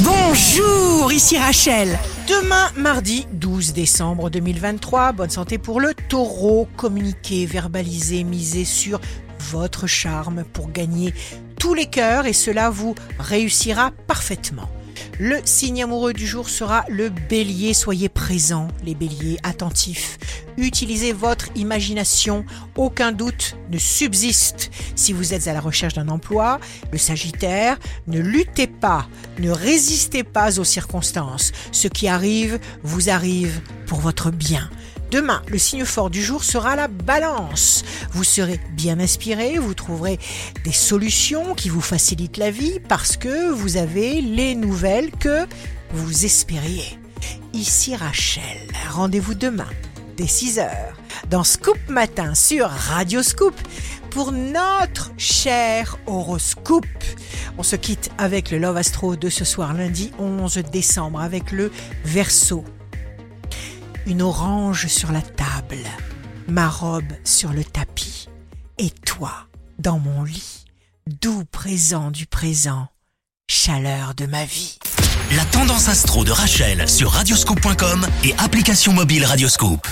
Bonjour, ici Rachel. Demain, mardi 12 décembre 2023, bonne santé pour le taureau. Communiquez, verbalisez, misez sur votre charme pour gagner tous les cœurs et cela vous réussira parfaitement. Le signe amoureux du jour sera le bélier. Soyez présents, les béliers, attentifs. Utilisez votre imagination. Aucun doute ne subsiste. Si vous êtes à la recherche d'un emploi, le sagittaire, ne luttez pas, ne résistez pas aux circonstances. Ce qui arrive vous arrive pour votre bien. Demain, le signe fort du jour sera la balance. Vous serez bien inspiré, vous trouverez des solutions qui vous facilitent la vie parce que vous avez les nouvelles que vous espériez. Ici Rachel, rendez-vous demain dès 6h dans Scoop Matin sur Radio Scoop pour notre cher horoscope. On se quitte avec le Love Astro de ce soir lundi 11 décembre avec le Verseau une orange sur la table, ma robe sur le tapis, et toi dans mon lit, doux présent du présent, chaleur de ma vie. La tendance astro de Rachel sur radioscope.com et application mobile Radioscope.